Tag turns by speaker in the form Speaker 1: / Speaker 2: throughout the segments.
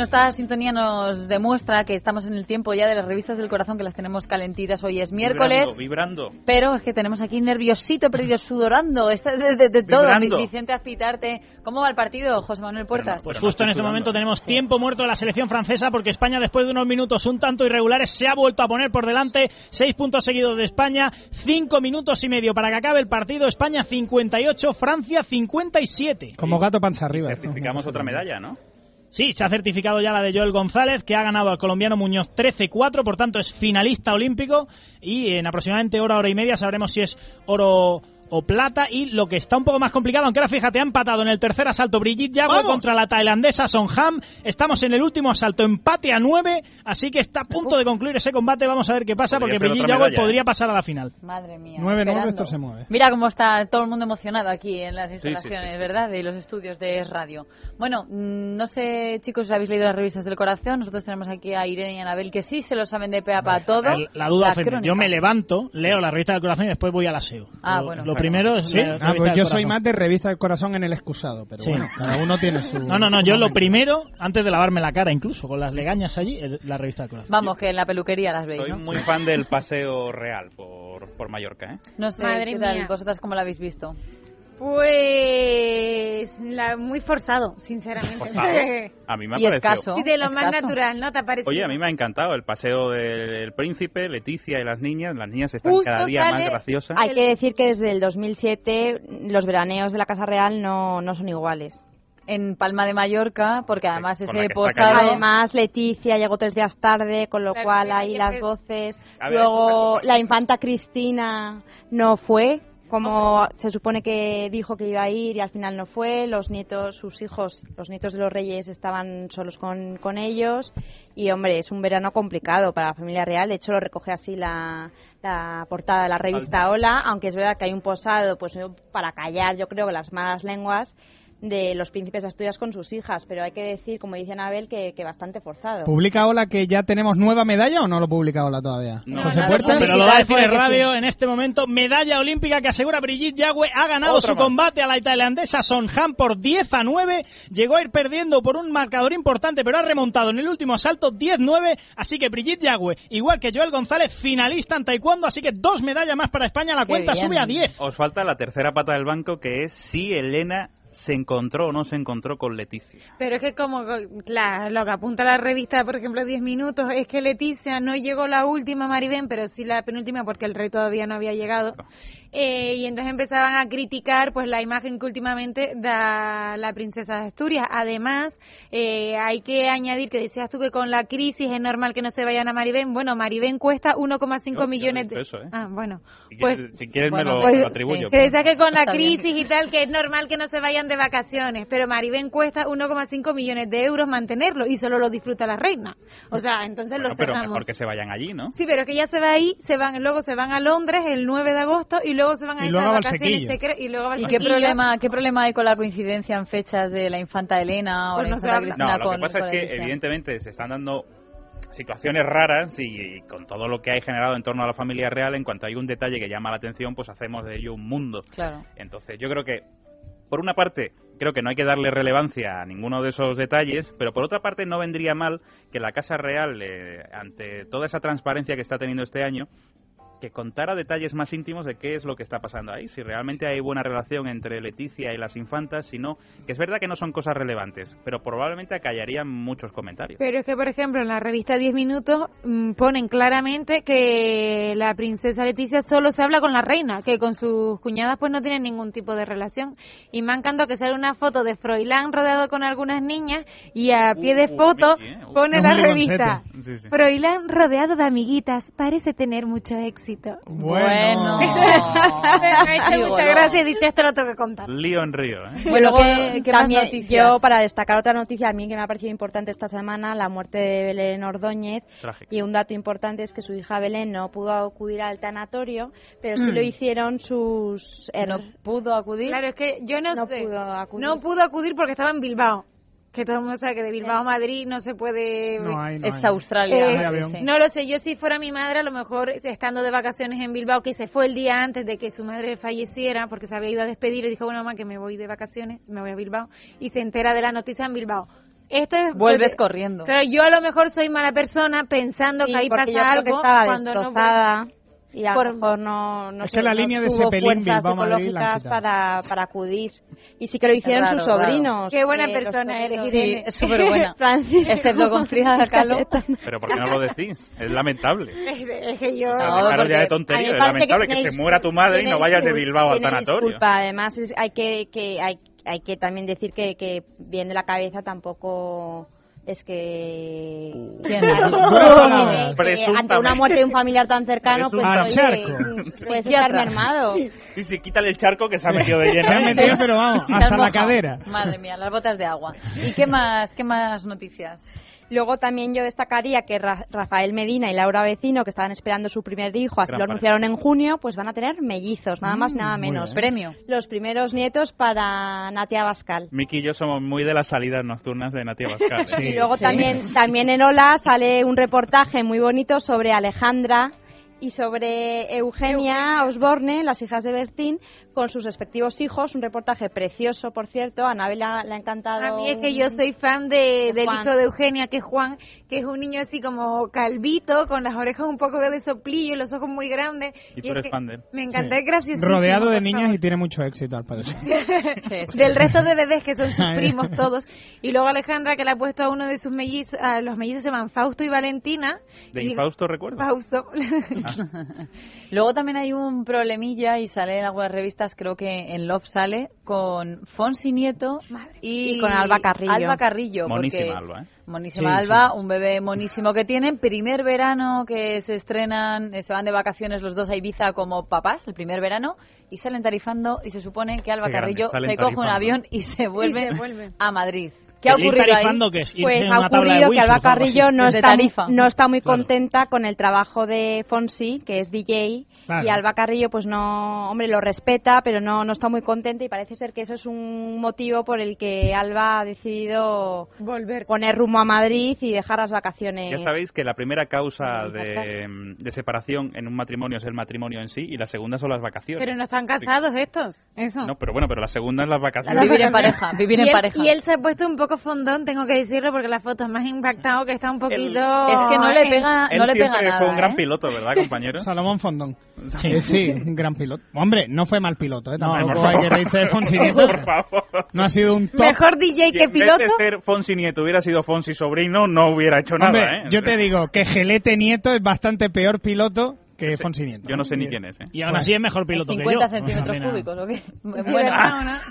Speaker 1: Bueno, esta sintonía nos demuestra que estamos en el tiempo ya de las revistas del corazón, que las tenemos calentitas. Hoy es miércoles.
Speaker 2: Vibrando, vibrando.
Speaker 1: Pero es que tenemos aquí nerviosito, perdido, sudorando. Está de, de, de todo. Vicente Azpitarte. ¿Cómo va el partido, José Manuel Puertas?
Speaker 3: pues justo en este momento tenemos tiempo muerto de la selección francesa porque España, después de unos minutos un tanto irregulares, se ha vuelto a poner por delante. Seis puntos seguidos de España. Cinco minutos y medio para que acabe el partido. España 58, Francia 57.
Speaker 4: Como gato panza arriba.
Speaker 2: certificamos otra medalla, ¿no?
Speaker 3: Sí, se ha certificado ya la de Joel González, que ha ganado al colombiano Muñoz 13-4, por tanto es finalista olímpico y en aproximadamente hora, hora y media sabremos si es oro o plata y lo que está un poco más complicado, aunque ahora fíjate, ha empatado en el tercer asalto Brigitte Yago contra la tailandesa Sonham. Estamos en el último asalto, empate a nueve, así que está a punto de concluir ese combate. Vamos a ver qué pasa, porque Brigitte Yago podría pasar a la final.
Speaker 1: Madre mía.
Speaker 4: 9-9 esto se mueve.
Speaker 1: Mira cómo está todo el mundo emocionado aquí en las instalaciones, ¿verdad? De los estudios de radio. Bueno, mm, no sé, chicos, si habéis leído las revistas del corazón. Nosotros tenemos aquí a Irene y Anabel que sí se lo saben de pea para todo.
Speaker 3: La duda, yo me levanto, leo la revista del corazón y después voy al aseo.
Speaker 1: Ah, bueno.
Speaker 3: Lo primero es
Speaker 4: Ah, pues yo soy más de revista del corazón en el excusado, pero bueno, cada uno tiene su...
Speaker 3: No, no, no, yo lo primero, antes de lavarme la cara incluso, con las legañas allí, la revista del corazón.
Speaker 1: Vamos, que en la peluquería las veis,
Speaker 2: Soy muy fan del paseo real por, por Mallorca, ¿eh?
Speaker 1: No sé, Madre mía. ¿Vosotras cómo la habéis visto?
Speaker 5: Pues la, muy forzado, sinceramente.
Speaker 2: A mí me ha
Speaker 1: y Escaso,
Speaker 5: sí, de lo más natural, ¿no te parece?
Speaker 2: Oye, a mí me ha encantado el paseo del príncipe, Leticia y las niñas. Las niñas están cada día más graciosas.
Speaker 6: Hay que decir que desde el 2007 los veraneos de la Casa Real no, no son iguales.
Speaker 1: En Palma de Mallorca, porque además ese posado...
Speaker 6: Además, Leticia llegó tres días tarde, con lo cual ahí las voces... Luego, la infanta Cristina no fue, como se supone que dijo que iba a ir y al final no fue, los nietos, sus hijos, los nietos de los reyes estaban solos con, con ellos y hombre, es un verano complicado para la familia real, de hecho lo recoge así la, la portada de la revista Hola, aunque es verdad que hay un posado pues para callar yo creo que las malas lenguas de los príncipes de Asturias con sus hijas, pero hay que decir, como dice Anabel, que, que bastante forzado.
Speaker 4: ¿Publica Ola que ya tenemos nueva medalla o no lo publica Ola todavía?
Speaker 3: No, José Puerta, pero lo va a decir en radio en este momento. Medalla olímpica que asegura Brigitte Yagüe ha ganado su combate a la tailandesa Son Han por 10 a 9. Llegó a ir perdiendo por un marcador importante, pero ha remontado en el último asalto 10-9. Así que Brigitte Yagüe, igual que Joel González, finalista en taekwondo. Así que dos medallas más para España. La cuenta sube a 10.
Speaker 2: Os falta la tercera pata del banco que es si Elena se encontró o no se encontró con Leticia.
Speaker 5: Pero es que como lo que apunta la revista, por ejemplo, 10 minutos, es que Leticia no llegó la última Maribén, pero sí la penúltima porque el rey todavía no había llegado. Eh, y entonces empezaban a criticar pues la imagen que últimamente da la princesa de Asturias. Además, eh, hay que añadir que decías tú que con la crisis es normal que no se vayan a Maribén. Bueno, Maribén cuesta 1,5 millones de...
Speaker 2: ¿eh?
Speaker 5: Ah, bueno.
Speaker 2: Si
Speaker 5: pues,
Speaker 2: quieres, si quieres me lo,
Speaker 5: pues,
Speaker 2: atribuyo.
Speaker 5: Se decía que con la crisis y tal, que es normal que no se vayan de vacaciones, pero Maribén cuesta 1,5 millones de euros mantenerlo y solo lo disfruta la reina. O sea, entonces lo cerramos.
Speaker 2: Pero mejor que se vayan allí, ¿no?
Speaker 5: Sí, pero es que ya se va ahí, se van, luego se van a Londres el 9 de agosto y luego se van a esas vacaciones secretas y luego
Speaker 1: ¿Y qué problema, qué problema hay con la coincidencia en fechas de la infanta Elena o
Speaker 5: pues
Speaker 1: la infanta Cristina
Speaker 2: no, lo que pasa es que evidentemente se están dando situaciones raras y, con todo lo que hay generado en torno a la familia real, en cuanto hay un detalle que llama la atención, pues hacemos de ello un mundo.
Speaker 1: Claro.
Speaker 2: Entonces, yo creo que, por una parte, creo que no hay que darle relevancia a ninguno de esos detalles, pero por otra parte no vendría mal que la Casa Real, eh, ante toda esa transparencia que está teniendo este año, que contara detalles más íntimos de qué es lo que está pasando ahí, si realmente hay buena relación entre Leticia y las infantas, si no, que es verdad que no son cosas relevantes, pero probablemente acallarían muchos comentarios.
Speaker 5: Pero es que, por ejemplo, en la revista 10 Minutos mmm, ponen claramente que la princesa Leticia solo se habla con la reina, que con sus cuñadas pues no tienen ningún tipo de relación. Y me ha encantado que sale una foto de Froilán rodeado con algunas niñas y a pie de foto pone la revista. Sí, sí. Froilán rodeado de amiguitas, parece tener mucho éxito.
Speaker 1: Bueno.
Speaker 5: me ha hecho mucha gracia y dice esto lo tengo que contar.
Speaker 2: Lío en río, ¿eh?
Speaker 6: Bueno, ¿qué, qué también yo, para destacar otra noticia, a mí que me ha parecido importante esta semana, la muerte de Belén Ordóñez.
Speaker 2: Trágico.
Speaker 6: Y un dato importante es que su hija Belén no pudo acudir al tanatorio, pero sí mm. lo hicieron sus...
Speaker 1: ¿No pudo acudir?
Speaker 5: Claro, es que yo no,
Speaker 6: no
Speaker 5: sé.
Speaker 6: Pudo acudir.
Speaker 5: No pudo acudir porque estaba en Bilbao que todo el mundo sabe que de Bilbao a Madrid no se puede...
Speaker 4: No hay, no
Speaker 1: es
Speaker 4: hay.
Speaker 1: Australia.
Speaker 5: Eh, no lo sé, yo si fuera mi madre, a lo mejor estando de vacaciones en Bilbao, que se fue el día antes de que su madre falleciera, porque se había ido a despedir, y dijo, bueno, mamá, que me voy de vacaciones, me voy a Bilbao, y se entera de la noticia en Bilbao. esto es
Speaker 1: vuelves corriendo.
Speaker 5: Pero yo a lo mejor soy mala persona pensando que ahí pasa algo
Speaker 6: estaba
Speaker 5: cuando
Speaker 6: destrozada. no y a lo mejor no, no
Speaker 4: es que la línea de Cepelín
Speaker 6: psicológicas para, para acudir. Y sí que lo hicieron sus sobrinos
Speaker 5: qué buena persona eres
Speaker 1: sí, es súper buena excepto con Frida Kahlo.
Speaker 2: Pero ¿por qué no lo decís? es lamentable.
Speaker 5: Es, que yo
Speaker 2: no, ya de tontería es lamentable que, se muera tu madre y no vayas de Bilbao al tanatorio
Speaker 6: disculpa. además hay que, que hay, hay que también decir que, que bien de la cabeza tampoco es que, ante una muerte de un familiar tan cercano pues puedes estar mermado
Speaker 2: sí, sí, quítale el charco que se ha metido de lleno.
Speaker 4: Se ha metido pero vamos hasta la cadera.
Speaker 1: Madre mía las botas de agua. Y qué más qué más noticias
Speaker 6: Luego también yo destacaría que Rafael Medina y Laura Vecino, que estaban esperando su primer hijo, así lo anunciaron en junio, pues van a tener mellizos, nada más, mm, nada menos.
Speaker 1: Premio.
Speaker 6: Los primeros nietos para Natia Bascal.
Speaker 2: Miki y yo somos muy de las salidas nocturnas de Natia Bascal.
Speaker 6: ¿eh? Y luego también, también en Ola sale un reportaje muy bonito sobre Alejandra, y sobre Eugenia Osborne, las hijas de Bertín, con sus respectivos hijos. Un reportaje precioso, por cierto. A Anabel le ha encantado.
Speaker 5: A mí es que yo soy fan de, del hijo de Eugenia, que es Juan, que es un niño así como calvito, con las orejas un poco de soplillo, los ojos muy grandes.
Speaker 2: Y, tú eres fan de él.
Speaker 5: Me encanta, es gracioso.
Speaker 4: Rodeado de niñas y tiene mucho éxito, al parecer.
Speaker 5: Del resto de bebés, que son sus primos todos. Y luego Alejandra, que le ha puesto a uno de sus mellizos, a los mellizos se llaman Fausto y Valentina.
Speaker 2: ¿De Infausto recuerdo?
Speaker 5: Fausto.
Speaker 1: Luego también hay un problemilla y sale en algunas revistas, creo que en Love sale, con Fonsi Nieto y,
Speaker 6: con Alba Carrillo.
Speaker 1: Alba Carrillo.
Speaker 2: Monísima Alba, ¿eh?
Speaker 1: Monísima Alba, un bebé monísimo que tienen. Primer verano que se estrenan, eh, se van de vacaciones los dos a Ibiza como papás, el primer verano, y salen tarifando y se supone que Alba Carrillo se coge un avión y se vuelve. a Madrid. ¿Qué ha ocurrido ahí?
Speaker 6: pues ha ocurrido que Alba Carrillo no está, no está muy contenta con el trabajo de Fonsi, que es DJ, y Alba Carrillo pues no, hombre, lo respeta, pero no, no está muy contenta y parece ser que eso es un motivo por el que Alba ha decidido poner rumbo a Madrid y dejar las vacaciones.
Speaker 2: Ya sabéis que la primera causa de, de, separación en un matrimonio es el matrimonio en sí y la segunda son las vacaciones.
Speaker 5: Pero no están casados estos, eso.
Speaker 2: No, pero bueno, pero la segunda es las vacaciones.
Speaker 1: vivir en pareja, vivir en pareja.
Speaker 5: Y él se ha puesto un poco fondón, tengo que decirlo, porque la foto es más impactado que está un poquito...
Speaker 1: es que no le pega, no le pega nada.
Speaker 2: fue un gran
Speaker 1: ¿eh?
Speaker 2: piloto, ¿verdad, compañero?
Speaker 4: Salomón Fondón. Sí, sí, un gran piloto. Hombre, no fue mal piloto, ¿eh? Tampoco no, hay que reírse de Fonsi Nieto. Por favor. No ha sido un top.
Speaker 5: Mejor DJ que piloto. Si
Speaker 2: ser Fonsi Nieto hubiera sido Fonsi Sobrino, no hubiera hecho nada, ¿eh?
Speaker 4: Yo te digo que Gelete Nieto es bastante peor piloto que Fonsi Nieto.
Speaker 2: Yo no sé ni quién es. ¿eh?
Speaker 3: Y aún así es mejor piloto
Speaker 1: que
Speaker 3: yo.
Speaker 1: 50 centímetros cúbicos, ¿o qué? Bueno,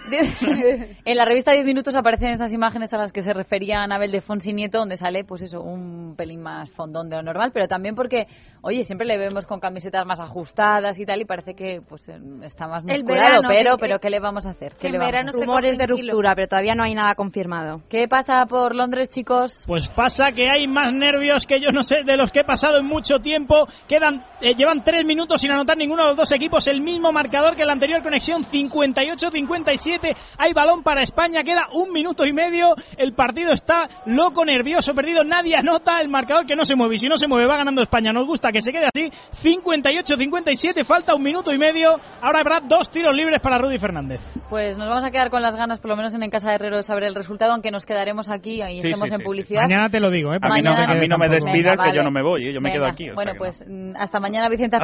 Speaker 1: en la revista 10 minutos aparecen esas imágenes a las que se refería Anabel de Fonsi Nieto, donde sale, pues eso, un pelín más fondón de lo normal, pero también porque, oye, siempre le vemos con camisetas más ajustadas y tal, y parece que pues está más musculado, pero, pero ¿qué le vamos a hacer? ¿Qué le
Speaker 6: vamos Rumores de ruptura, pero todavía no hay nada confirmado.
Speaker 1: ¿Qué pasa por Londres, chicos?
Speaker 3: Pues pasa que hay más nervios que yo no sé de los que he pasado en mucho tiempo. Quedan, eh, llevan tres minutos sin anotar ninguno de los dos equipos, el mismo marcador que la anterior conexión, 58-57. Hay balón para España, queda un minuto y medio. El partido está loco, nervioso, perdido. Nadie anota el marcador que no se mueve. Y si no se mueve, va ganando España. Nos gusta que se quede así. 58-57, falta un minuto y medio. Ahora habrá dos tiros libres para Rudy Fernández.
Speaker 1: Pues nos vamos a quedar con las ganas, por lo menos en, en Casa de Herrero, de saber el resultado, aunque nos quedaremos aquí y estemos en publicidad.
Speaker 4: Mañana te lo digo, ¿eh?
Speaker 2: A mí, no, me despidas, que yo no me voy, ¿eh? yo me quedo aquí.
Speaker 1: bueno, pues mm, hasta mañana, Vicente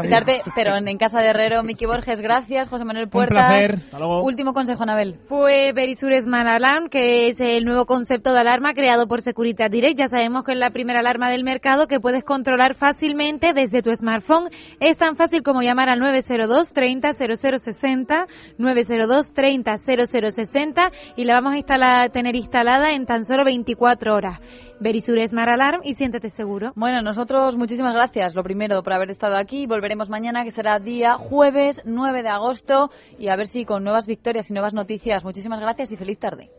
Speaker 1: pero en, Casa de Herrero, Miki Borges, gracias, José Manuel Puertas.
Speaker 4: Un placer.
Speaker 1: Último consejo, Anabel.
Speaker 5: Pues Verisur Smart Alarm, que es el nuevo concepto de alarma creado por Securitas Direct. Ya sabemos que es la primera alarma del mercado que puedes controlar fácilmente desde tu smartphone. Es tan fácil como llamar al 902 30 0060, 902 30 0060 y la vamos a instalar, tener instalada en tan solo 24 horas. Verisur Smart Alarm y siéntete seguro.
Speaker 1: Bueno, nosotros muchísimas gracias, lo primero, por haber estado aquí. Volveremos mañana, que será día jueves 9 de agosto, y a ver si con nuevas victorias y nuevas noticias. Muchísimas gracias y feliz tarde.